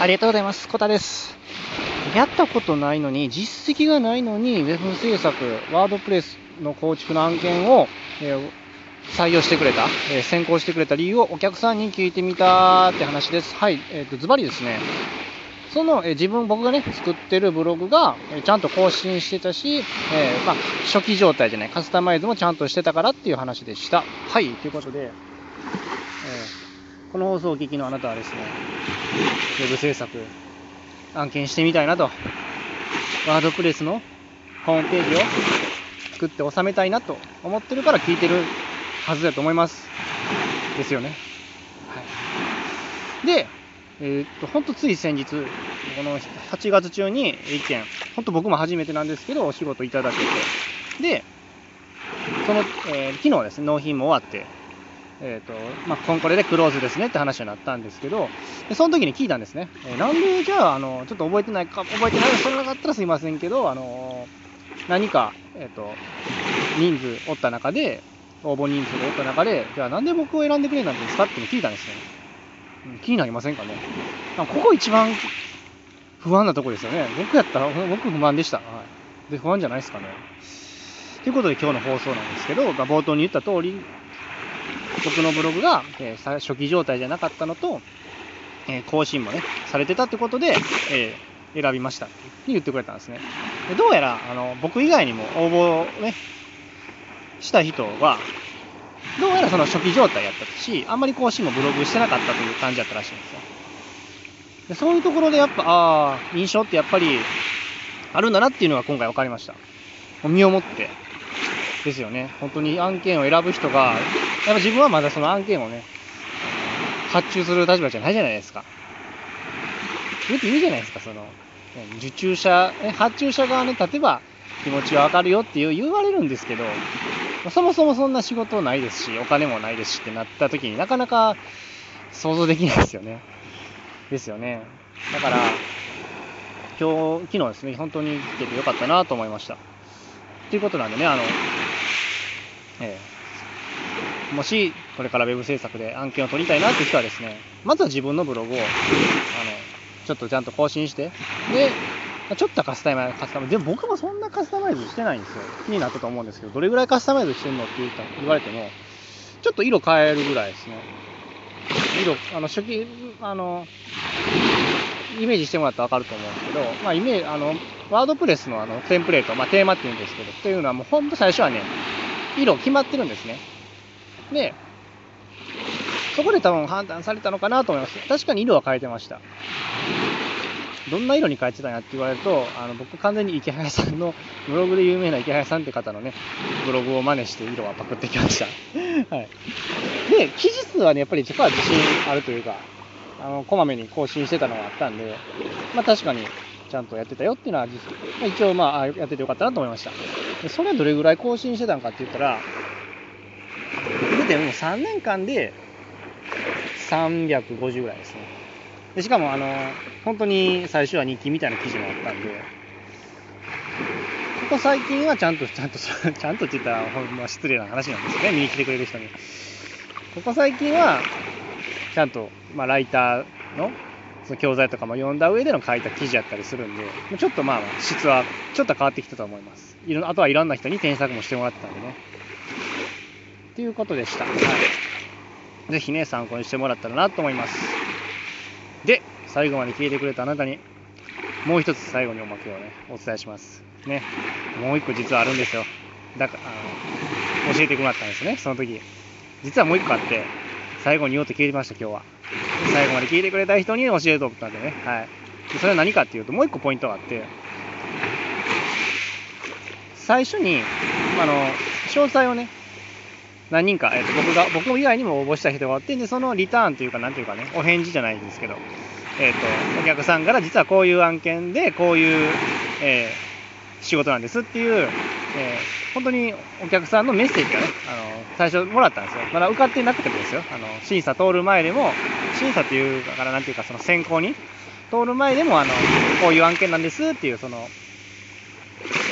ありがとうございます。コタです。やったことないのに、実績がないのに、ウェブ制作、ワードプレスの構築の案件を、えー採用してくれた、えー先行してくれた理由をお客さんに聞いてみたって話です。はい、えっ、と、ズバリですね。その、え自分、僕がね、作ってるブログが、えちゃんと更新してたし、えまあ、初期状態じゃない、カスタマイズもちゃんとしてたからっていう話でした。はい、ということで、えこの放送をお聞きのあなたはですね、ウェブ制作、案件してみたいなと、ワードプレスのホームページを作って収めたいなと思ってるから聞いてるはずだと思います。ですよね。はい。で、えーっと、ほんとつい先日、この8月中に一件、ほんと僕も初めてなんですけど、お仕事いただけて、で、その、えー昨日ですね、納品も終わって、えっ、と、まあ、これでクローズですねって話になったんですけど、でその時に聞いたんですね。えーなんで、じゃあ、あの、ちょっと覚えてないか、覚えてないそれなかったらすいませんけど、あの、何か、えっ、と、人数おった中で、応募人数がおった中で、じゃあなんで僕を選んでくれたんですかって聞いたんですよ。うん気になりませんかね。かここ一番不安なとこですよね。僕やったら、僕不満でした。はい。で、不安じゃないですかね。ということで今日の放送なんですけど、冒頭に言った通り、僕のブログが、えー初期状態じゃなかったのと、え更新もね、されてたってことで、えー選びましたって言ってくれたんですね。でどうやら、あの、僕以外にも応募をね、した人は、どうやらその初期状態やったし、あんまり更新もブログしてなかったという感じだったらしいんですよ。でそういうところでやっぱ、ああ、印象ってやっぱりあるんだなっていうのが今回分かりました。身をもって。ですよね。本当に案件を選ぶ人が、やっぱ自分はまだその案件をね、発注する立場じゃないじゃないですか。よく言うじゃないですか、その、受注者、発注者側ね、例えば気持ちはわかるよっていう言われるんですけど、そもそもそんな仕事ないですし、お金もないですしってなった時になかなか想像できないですよね。ですよね。だから、今日、昨日ですね、本当に来ててよかったなと思いました。ということなんでね、あの、ええもし、これからウェブ制作で案件を取りたいなって人はですね、まずは自分のブログを、あの、ちょっとちゃんと更新して、で、ちょっとカスタマイズ、カスタマイズ、でも僕もそんなカスタマイズしてないんですよ。気になったと思うんですけど、どれぐらいカスタマイズしてんのって言った言われても、ちょっと色変えるぐらいですね。色、あの、初期、あの、イメージしてもらったらわかると思うんですけど、まあ、イメージ、あの、ワードプレスのあの、テンプレート、まあ、テーマって言うんですけど、っていうのはもうほんと最初はね、色決まってるんですね。で、そこで多分判断されたのかなと思います。確かに色は変えてました。どんな色に変えてたんやって言われると、あの僕完全に池早さんの、ブログで有名な池早さんって方のね、ブログを真似して色はパクってきました。はい。で、記事数はね、やっぱりそこは自信あるというか、あの、こまめに更新してたのがあったんで、まあ確かにちゃんとやってたよっていうのは、まあ、一応まあ、やっててよかったなと思いました。でそれはどれぐらい更新してたのかって言ったら、でも3年間で350ぐらいですね。でしかも、あの、本当に最初は日記みたいな記事もあったんで、ここ最近はちゃんと、ちゃんと、ちゃんとって言ったら、ほんま失礼な話なんですよね、見に来てくれる人に。ここ最近は、ちゃんと、まあ、ライターの、その教材とかも読んだ上での書いた記事やったりするんで、ちょっとまあ、質はちょっと変わってきたと思います。いろあとはいろんな人に添削もしてもらってたんでね。っていうことでした。はい。ぜひね、参考にしてもらったらなと思います。で、最後まで聞いてくれたあなたに、もう一つ最後におまけをね、お伝えします。ね。もう一個実はあるんですよ。だから、あの、教えてもらったんですね、その時。実はもう一個あって、最後に言おうと聞いてました、今日は。最後まで聞いてくれた人に教えると思ったんでね。はい。でそれは何かっていうと、もう一個ポイントがあって、最初に、あの、詳細をね、何人か、えっと僕が、僕以外にも応募した人があって、で、そのリターンというか、なんていうかね、お返事じゃないんですけど、えっ、と、お客さんから実はこういう案件で、こういう、えー仕事なんですっていう、えー本当にお客さんのメッセージがね、あの、最初もらったんですよ。まだ受かってなくてもですよ。あの、審査通る前でも、審査っていうか、なんていうか、その選考に通る前でも、あの、こういう案件なんですっていう、その、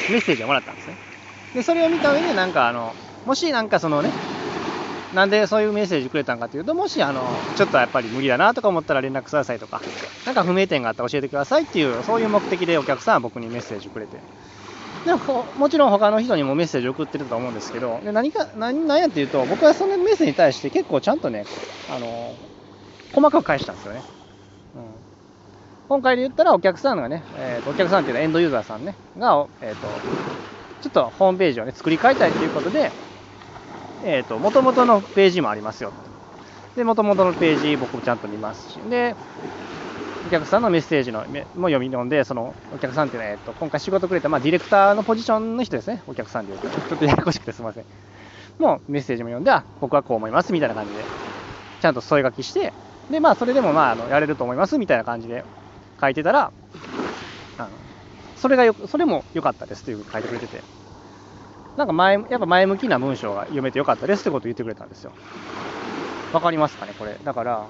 メッセージをもらったんですね。で、それを見た上で、なんかあの、もしなんかそのね、なんでそういうメッセージくれたんかというと、もしあのちょっとやっぱり無理だなとか思ったら連絡くださいとか、なんか不明点があったら教えてくださいっていう、そういう目的でお客さんは僕にメッセージくれて。でももちろん他の人にもメッセージ送ってると思うんですけど、で何か何やっていうと、僕はそのメッセージに対して結構ちゃんとね、あの細かく返したんですよね。うん、今回で言ったらお客さんがね、えーと、お客さんっていうのはエンドユーザーさんね、が、えーと、ちょっとホームページをね、作り変えたいということで、えっ、ー、と、元々のページもありますよ。で、元々のページ僕もちゃんと見ますし、で、お客さんのメッセージのも読み込んで、そのお客さんっていうのは、えっと、今回仕事くれた、まあ、ディレクターのポジションの人ですね、お客さんでいうと、ちょっとややこしくてすみません。もうメッセージも読んで、あ、僕はこう思いますみたいな感じで、ちゃんと添え書きして、で、まあ、それでも、まあ、あのやれると思いますみたいな感じで書いてたら、あのそれがよそれも良かったですという書いてくれてて、なんか前、やっぱ前向きな文章が読めて良かったですってことを言ってくれたんですよ。わかりますかね、これ。だから、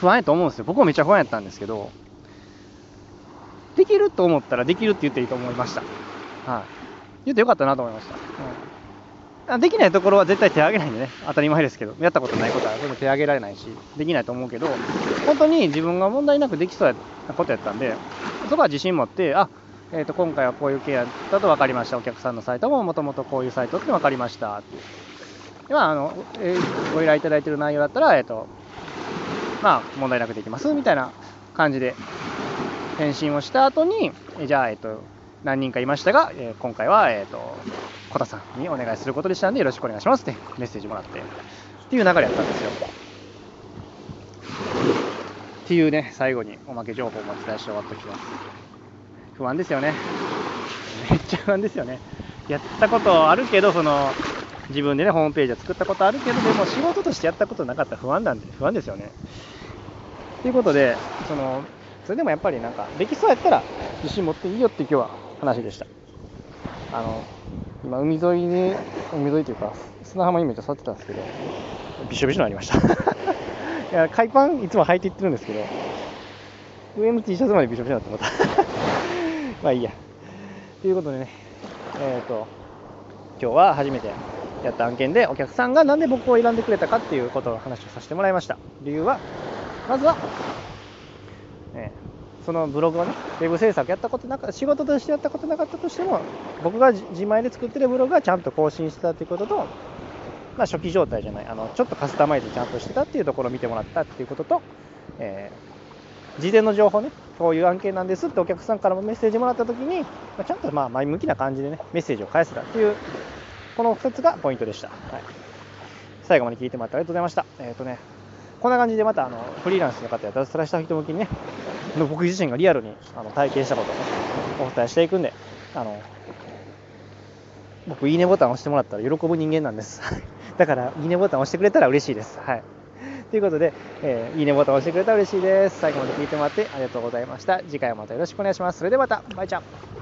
不安やと思うんですよ。僕もめっちゃ不安やったんですけど、できると思ったらできるって言っていいと思いました。はい。言ってよかったなと思いました。うん、できないところは絶対手挙げないんでね、当たり前ですけど、やったことないことは全部手挙げられないし、できないと思うけど、本当に自分が問題なくできそうなことやったんで、そこは自信持って、あえーと、今回はこういうケアだと分かりました、お客さんのサイトももともとこういうサイトって分かりましたでまああのえー、ご依頼いただいている内容だったら、えーとまあ、問題なくできますみたいな感じで返信をした後に、えじゃあ、えっと、何人かいましたが、えー、今回は、えっと、小田さんにお願いすることでしたんで、よろしくお願いしますってメッセージもらって、っていう流れやったんですよ。っていうね、最後におまけ情報もお伝えして終わっておきます。不安ですよね。めっちゃ不安ですよね。やったことあるけど、その、自分でね、ホームページを作ったことあるけど、でも仕事としてやったことなかったら不安なんで、不安ですよね。ということで、その、それでもやっぱりなんか、できそうやったら自信持っていいよって今日は話でした。あの、今海沿いに、海沿いというか、砂浜にめっちゃ触ってたんですけど、びしょびしょになりました。いや、海パンいつも履いていってるんですけど、上の T シャツまでびしょびしょになって思った。まあいいや。ということでね、えっ、ー、と、今日は初めてやった案件でお客さんがなんで僕を選んでくれたかっていうことを話をさせてもらいました。理由は、まずは、ね、そのブログをね、ウェブ制作やったことなか仕事としてやったことなかったとしても、僕が自前で作ってるブログがちゃんと更新してたということと、まあ、初期状態じゃない、あのちょっとカスタマイズちゃんとしてたっていうところを見てもらったっていうことと、えー、事前の情報ね、こういう案件なんですってお客さんからもメッセージもらったときに、まあ、ちゃんとまあ前向きな感じでね、メッセージを返せたっていう、この2つがポイントでした。はい、最後まで聞いてもらってありがとうございました。えっ、ー、とね、こんな感じでまたあのフリーランスの方や脱サラした人向けにね、僕自身がリアルにあの体験したことを、ね、お伝えしていくんで、あの僕、いいねボタン押してもらったら喜ぶ人間なんです。だから、いいねボタン押してくれたら嬉しいです。はい。ということで、えー、いいねボタンを押してくれたら嬉しいです。最後まで聞いてもらってありがとうございました。次回もまたよろしくお願いします。それではまた、バイチャン。